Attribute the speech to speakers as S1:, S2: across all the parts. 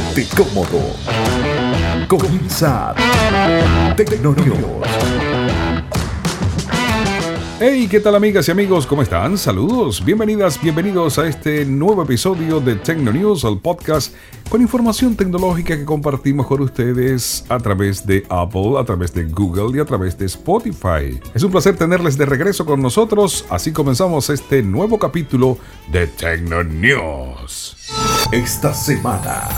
S1: Ponte cómodo. Comienza Tecnonews.
S2: Hey, ¿qué tal amigas y amigos? ¿Cómo están? Saludos, bienvenidas, bienvenidos a este nuevo episodio de Tecno News, el podcast con información tecnológica que compartimos con ustedes a través de Apple, a través de Google y a través de Spotify. Es un placer tenerles de regreso con nosotros, así comenzamos este nuevo capítulo de Tecno News.
S1: Esta semana.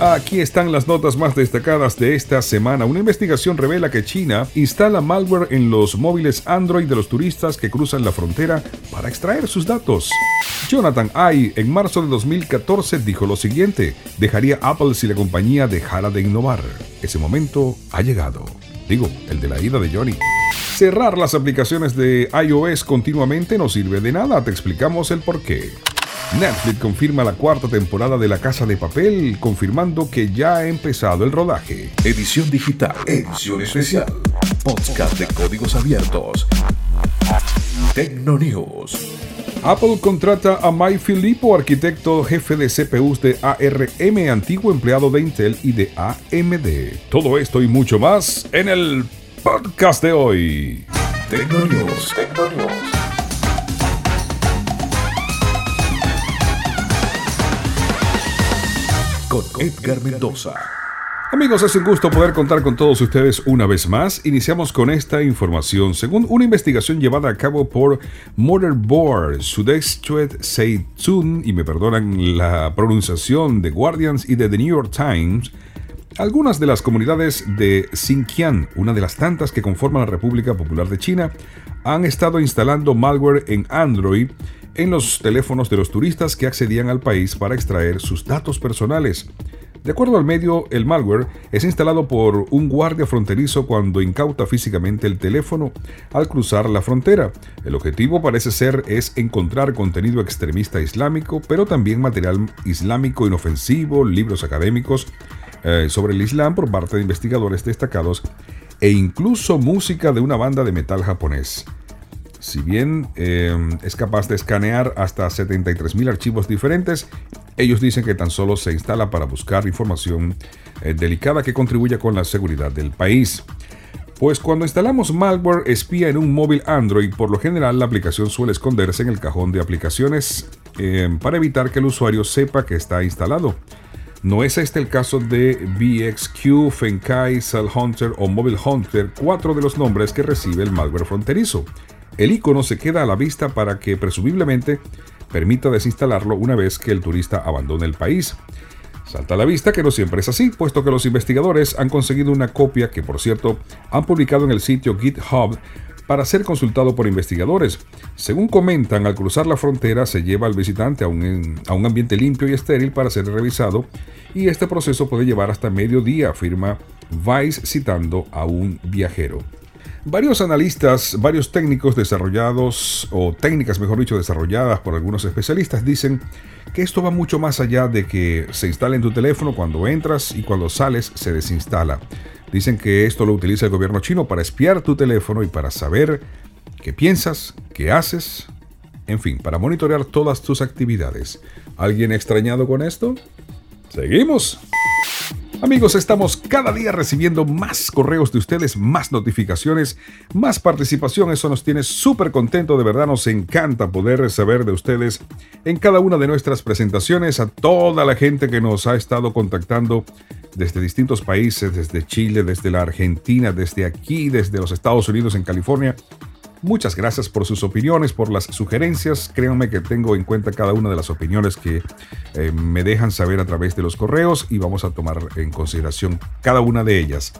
S2: Aquí están las notas más destacadas de esta semana. Una investigación revela que China instala malware en los móviles Android de los turistas que cruzan la frontera para extraer sus datos. Jonathan Ay en marzo de 2014 dijo lo siguiente, dejaría Apple si la compañía dejara de innovar. Ese momento ha llegado. Digo, el de la ida de Johnny. Cerrar las aplicaciones de iOS continuamente no sirve de nada, te explicamos el por qué. Netflix confirma la cuarta temporada de La Casa de Papel, confirmando que ya ha empezado el rodaje.
S1: Edición digital, edición especial, podcast de códigos abiertos. Tecno News.
S2: Apple contrata a Mike Filippo, arquitecto jefe de CPUs de ARM, antiguo empleado de Intel y de AMD. Todo esto y mucho más en el podcast de hoy.
S1: Tecno News. Tecno News. Con Edgar Mendoza.
S2: Amigos, es un gusto poder contar con todos ustedes una vez más. Iniciamos con esta información. Según una investigación llevada a cabo por Motherboard, Sudexchuet Seitsun, y me perdonan la pronunciación de Guardians y de The New York Times, algunas de las comunidades de Xinjiang, una de las tantas que conforman la República Popular de China, han estado instalando malware en Android en los teléfonos de los turistas que accedían al país para extraer sus datos personales. De acuerdo al medio, el malware es instalado por un guardia fronterizo cuando incauta físicamente el teléfono al cruzar la frontera. El objetivo parece ser es encontrar contenido extremista islámico, pero también material islámico inofensivo, libros académicos eh, sobre el Islam por parte de investigadores destacados e incluso música de una banda de metal japonés. Si bien eh, es capaz de escanear hasta 73.000 archivos diferentes, ellos dicen que tan solo se instala para buscar información eh, delicada que contribuya con la seguridad del país. Pues cuando instalamos malware espía en un móvil Android, por lo general la aplicación suele esconderse en el cajón de aplicaciones eh, para evitar que el usuario sepa que está instalado. No es este el caso de VXQ, Fenkai, Cell Hunter o Mobile Hunter, cuatro de los nombres que recibe el malware fronterizo. El icono se queda a la vista para que presumiblemente permita desinstalarlo una vez que el turista abandone el país. Salta a la vista que no siempre es así, puesto que los investigadores han conseguido una copia que, por cierto, han publicado en el sitio GitHub para ser consultado por investigadores. Según comentan, al cruzar la frontera se lleva al visitante a un, ambiente limpio y estéril para ser revisado y este proceso puede llevar hasta medio día, afirma Vice citando a un viajero. Varios analistas, varios técnicos desarrollados, o técnicas mejor dicho, desarrolladas por algunos especialistas, dicen que esto va mucho más allá de que se instale en tu teléfono cuando entras y cuando sales se desinstala. Dicen que esto lo utiliza el gobierno chino para espiar tu teléfono y para saber qué piensas, qué haces, en fin, para monitorear todas tus actividades. ¿Alguien extrañado con esto? Seguimos. Amigos, estamos cada día recibiendo más correos de ustedes, más notificaciones, más participación. Eso nos tiene súper contento. De verdad nos encanta poder saber de ustedes en cada una de nuestras presentaciones. A toda la gente que nos ha estado contactando desde distintos países, desde Chile, desde la Argentina, desde aquí, desde los Estados Unidos, en California. Muchas gracias por sus opiniones, por las sugerencias. Créanme que tengo en cuenta cada una de las opiniones que eh, me dejan saber a través de los correos y vamos a tomar en consideración cada una de ellas.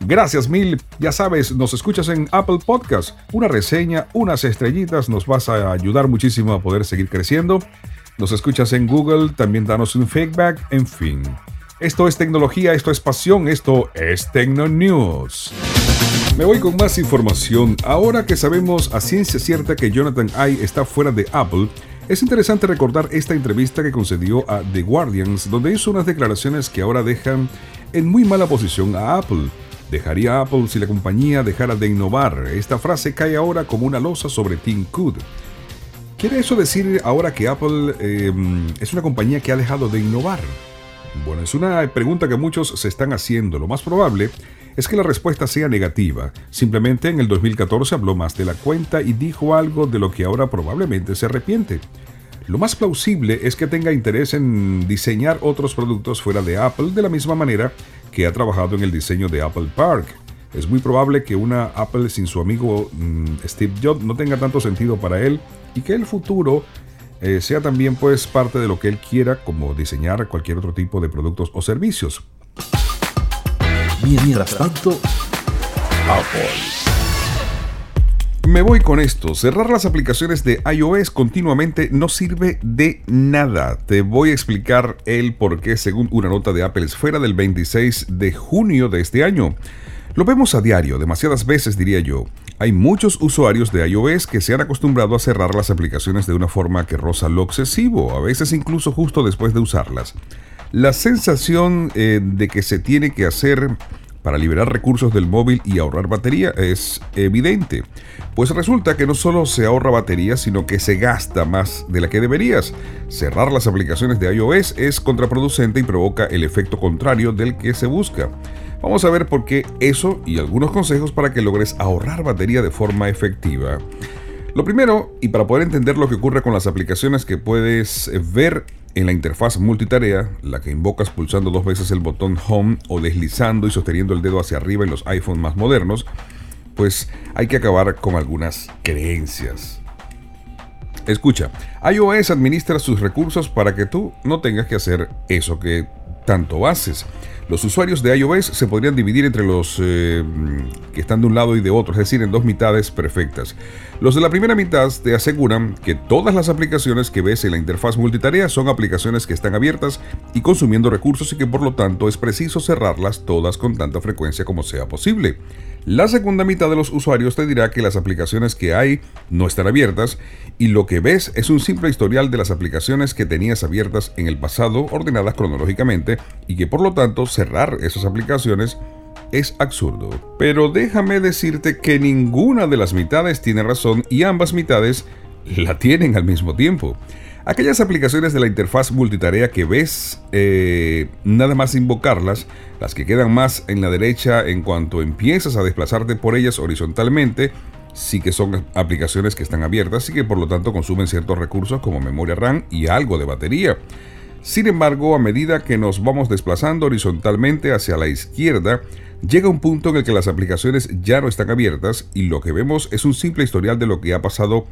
S2: Gracias mil. Ya sabes, nos escuchas en Apple Podcast. Una reseña, unas estrellitas nos vas a ayudar muchísimo a poder seguir creciendo. Nos escuchas en Google, también danos un feedback, en fin. Esto es tecnología, esto es pasión, esto es Tecno News. Me voy con más información. Ahora que sabemos a ciencia cierta que Jonathan Ive está fuera de Apple, es interesante recordar esta entrevista que concedió a The Guardians, donde hizo unas declaraciones que ahora dejan en muy mala posición a Apple. Dejaría Apple si la compañía dejara de innovar. Esta frase cae ahora como una losa sobre Tim Cook. ¿Quiere eso decir ahora que Apple eh, es una compañía que ha dejado de innovar? Bueno, es una pregunta que muchos se están haciendo. Lo más probable es que la respuesta sea negativa. Simplemente en el 2014 habló más de la cuenta y dijo algo de lo que ahora probablemente se arrepiente. Lo más plausible es que tenga interés en diseñar otros productos fuera de Apple de la misma manera que ha trabajado en el diseño de Apple Park. Es muy probable que una Apple sin su amigo mm, Steve Jobs no tenga tanto sentido para él y que el futuro eh, sea también pues parte de lo que él quiera como diseñar cualquier otro tipo de productos o servicios.
S1: Mientras tanto, Apple.
S2: Me voy con esto. Cerrar las aplicaciones de iOS continuamente no sirve de nada. Te voy a explicar el por qué según una nota de Apple Esfera del 26 de junio de este año. Lo vemos a diario, demasiadas veces diría yo. Hay muchos usuarios de iOS que se han acostumbrado a cerrar las aplicaciones de una forma que roza lo excesivo, a veces incluso justo después de usarlas. La sensación eh, de que se tiene que hacer para liberar recursos del móvil y ahorrar batería es evidente, pues resulta que no solo se ahorra batería, sino que se gasta más de la que deberías. Cerrar las aplicaciones de iOS es contraproducente y provoca el efecto contrario del que se busca. Vamos a ver por qué eso y algunos consejos para que logres ahorrar batería de forma efectiva. Lo primero, y para poder entender lo que ocurre con las aplicaciones que puedes ver en la interfaz multitarea, la que invocas pulsando dos veces el botón Home o deslizando y sosteniendo el dedo hacia arriba en los iPhones más modernos, pues hay que acabar con algunas creencias. Escucha, iOS administra sus recursos para que tú no tengas que hacer eso que tanto haces. Los usuarios de iOS se podrían dividir entre los eh, que están de un lado y de otro, es decir, en dos mitades perfectas. Los de la primera mitad te aseguran que todas las aplicaciones que ves en la interfaz multitarea son aplicaciones que están abiertas y consumiendo recursos y que por lo tanto es preciso cerrarlas todas con tanta frecuencia como sea posible. La segunda mitad de los usuarios te dirá que las aplicaciones que hay no están abiertas y lo que ves es un simple historial de las aplicaciones que tenías abiertas en el pasado ordenadas cronológicamente y que por lo tanto cerrar esas aplicaciones es absurdo. Pero déjame decirte que ninguna de las mitades tiene razón y ambas mitades la tienen al mismo tiempo. Aquellas aplicaciones de la interfaz multitarea que ves eh, nada más invocarlas, las que quedan más en la derecha en cuanto empiezas a desplazarte por ellas horizontalmente, sí que son aplicaciones que están abiertas y que por lo tanto consumen ciertos recursos como memoria RAM y algo de batería. Sin embargo, a medida que nos vamos desplazando horizontalmente hacia la izquierda, llega un punto en el que las aplicaciones ya no están abiertas y lo que vemos es un simple historial de lo que ha pasado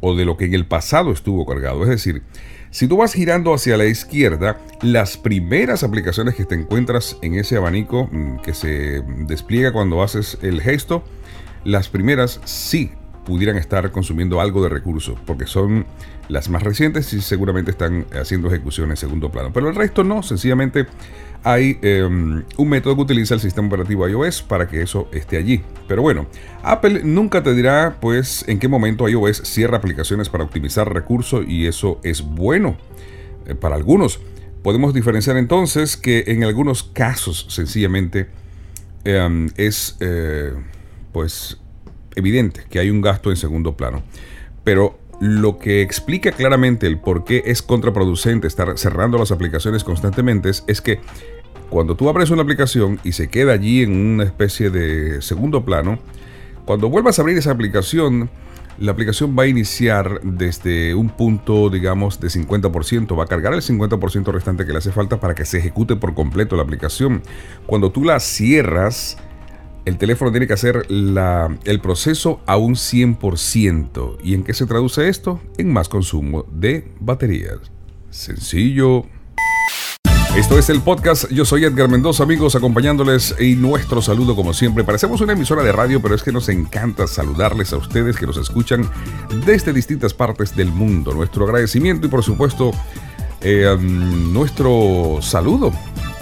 S2: o de lo que en el pasado estuvo cargado. Es decir, si tú vas girando hacia la izquierda, las primeras aplicaciones que te encuentras en ese abanico mm, que se despliega cuando haces el gesto, las primeras sí pudieran estar consumiendo algo de recursos, porque son las más recientes y seguramente están haciendo ejecución en segundo plano. Pero el resto no, sencillamente hay em, un método que utiliza el sistema operativo iOS para que eso esté allí. Pero bueno, Apple nunca te dirá pues en qué momento iOS cierra aplicaciones para optimizar recursos y eso es bueno eh, para algunos. Podemos diferenciar entonces que en algunos casos sencillamente em, es eh, pues evidente que hay un gasto en segundo plano. Pero lo que explica claramente el por qué es contraproducente estar cerrando las aplicaciones constantemente es, que cuando tú abres una aplicación y se queda allí en una especie de segundo plano, cuando vuelvas a abrir esa aplicación, la aplicación va a iniciar desde un punto, digamos, de 50%, va a cargar el 50% restante que le hace falta para que se ejecute por completo la aplicación. Cuando tú la cierras, el teléfono tiene que hacer el proceso a un 100%. ¿Y en qué se traduce esto? En más consumo de baterías. Sencillo. Esto es el podcast. Yo soy Edgar Mendoza, amigos, acompañándoles y nuestro saludo como siempre. Parecemos una emisora de radio, pero es que nos encanta saludarles a ustedes que nos escuchan desde distintas partes del mundo. Nuestro agradecimiento y por supuesto eh, nuestro saludo.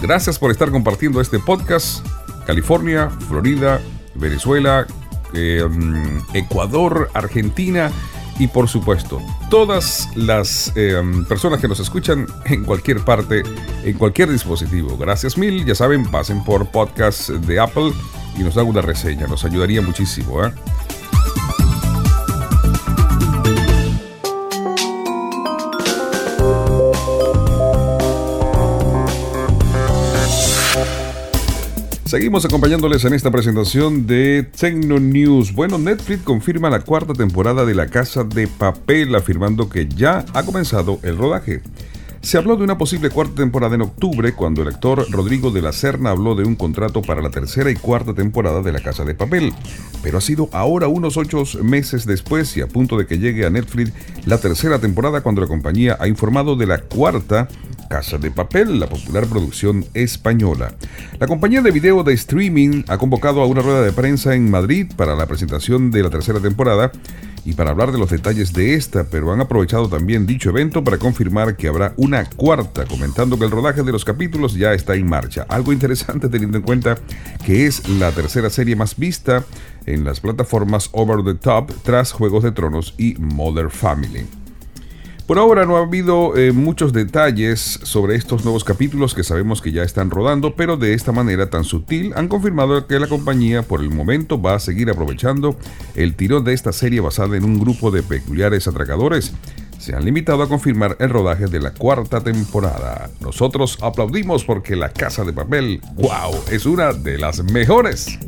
S2: Gracias por estar compartiendo este podcast California, Florida, Venezuela, eh, mm, Ecuador, Argentina y por supuesto todas las eh, personas que nos escuchan en cualquier parte, en cualquier dispositivo. Gracias mil, ya saben, pasen por podcast de Apple y nos dan una reseña, nos ayudaría muchísimo. ¿eh? Seguimos acompañándoles en esta presentación de Tecno News. Bueno, Netflix confirma la cuarta temporada de La Casa de Papel, afirmando que ya ha comenzado el rodaje. Se habló de una posible cuarta temporada en octubre, cuando el actor Rodrigo de la Serna habló de un contrato para la tercera y cuarta temporada de La Casa de Papel. Pero ha sido ahora unos ocho meses después y a punto de que llegue a Netflix la tercera temporada cuando la compañía ha informado de la cuarta Casa de Papel, la popular producción española. La compañía de video de streaming ha convocado a una rueda de prensa en Madrid para la presentación de la tercera temporada y para hablar de los detalles de esta, pero han aprovechado también dicho evento para confirmar que habrá una cuarta, comentando que el rodaje de los capítulos ya está en marcha. Algo interesante teniendo en cuenta que es la tercera serie más vista en las plataformas Over the Top tras Juegos de Tronos y Mother Family. Por ahora no ha habido eh, muchos detalles sobre estos nuevos capítulos que sabemos que ya están rodando, pero de esta manera tan sutil han confirmado que la compañía por el momento va a seguir aprovechando el tirón de esta serie basada en un grupo de peculiares atracadores. Se han limitado a confirmar el rodaje de la cuarta temporada. Nosotros aplaudimos porque La Casa de Papel, wow, es una de las mejores.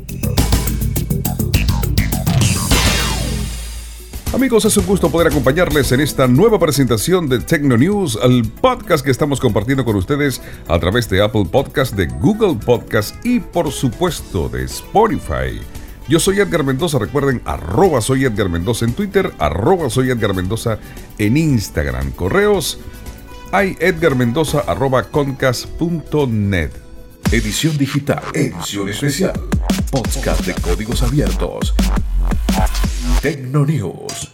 S2: Amigos, es un gusto poder acompañarles en esta nueva presentación de Tecno News, el podcast que estamos compartiendo con ustedes a través de Apple Podcast, de Google Podcast y por supuesto de Spotify. Yo soy Edgar Mendoza, recuerden, arroba soy Edgar Mendoza en Twitter, arroba soy Edgar Mendoza en Instagram. Correos, hay arroba concas.net.
S1: Edición digital, edición especial, podcast de códigos abiertos. Tecnonews.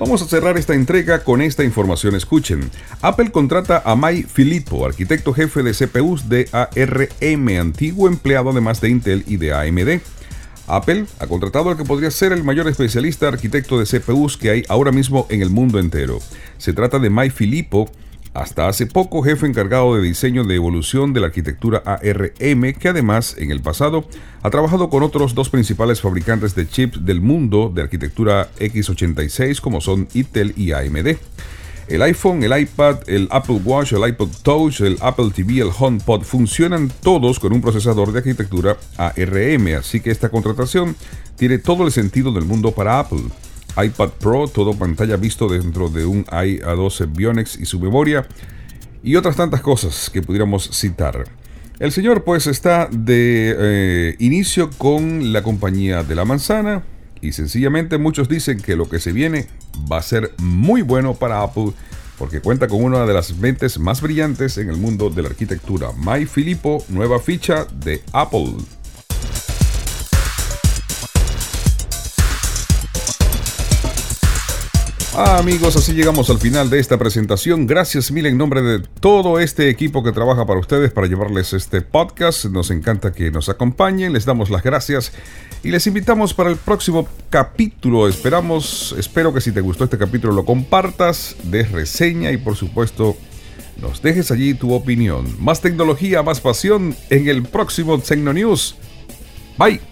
S2: Vamos a cerrar esta entrega con esta información. Escuchen. Apple contrata a Mai Filippo, arquitecto jefe de CPUs de ARM, antiguo empleado además de Intel y de AMD. Apple ha contratado al que podría ser el mayor especialista arquitecto de CPUs que hay ahora mismo en el mundo entero. Se trata de Mai Filippo, hasta hace poco jefe encargado de diseño de evolución de la arquitectura ARM, que además en el pasado ha trabajado con otros dos principales fabricantes de chips del mundo de arquitectura x86 como son Intel y AMD. El iPhone, el iPad, el Apple Watch, el iPod Touch, el Apple TV, el HomePod funcionan todos con un procesador de arquitectura ARM, así que esta contratación tiene todo el sentido del mundo para Apple iPad Pro, todo pantalla visto dentro de un i12 Bionex y su memoria, y otras tantas cosas que pudiéramos citar. El señor pues está de eh, inicio con la compañía de la manzana y sencillamente muchos dicen que lo que se viene va a ser muy bueno para Apple porque cuenta con una de las mentes más brillantes en el mundo de la arquitectura. Mai Filippo, nueva ficha de Apple. Ah, amigos, así llegamos al final de esta presentación. Gracias mil en nombre de todo este equipo que trabaja para ustedes para llevarles este podcast. Nos encanta que nos acompañen, les damos las gracias y les invitamos para el próximo capítulo. Esperamos, espero que si te gustó este capítulo lo compartas, des reseña y por supuesto nos dejes allí tu opinión. Más tecnología, más pasión en el próximo Tecno News. Bye.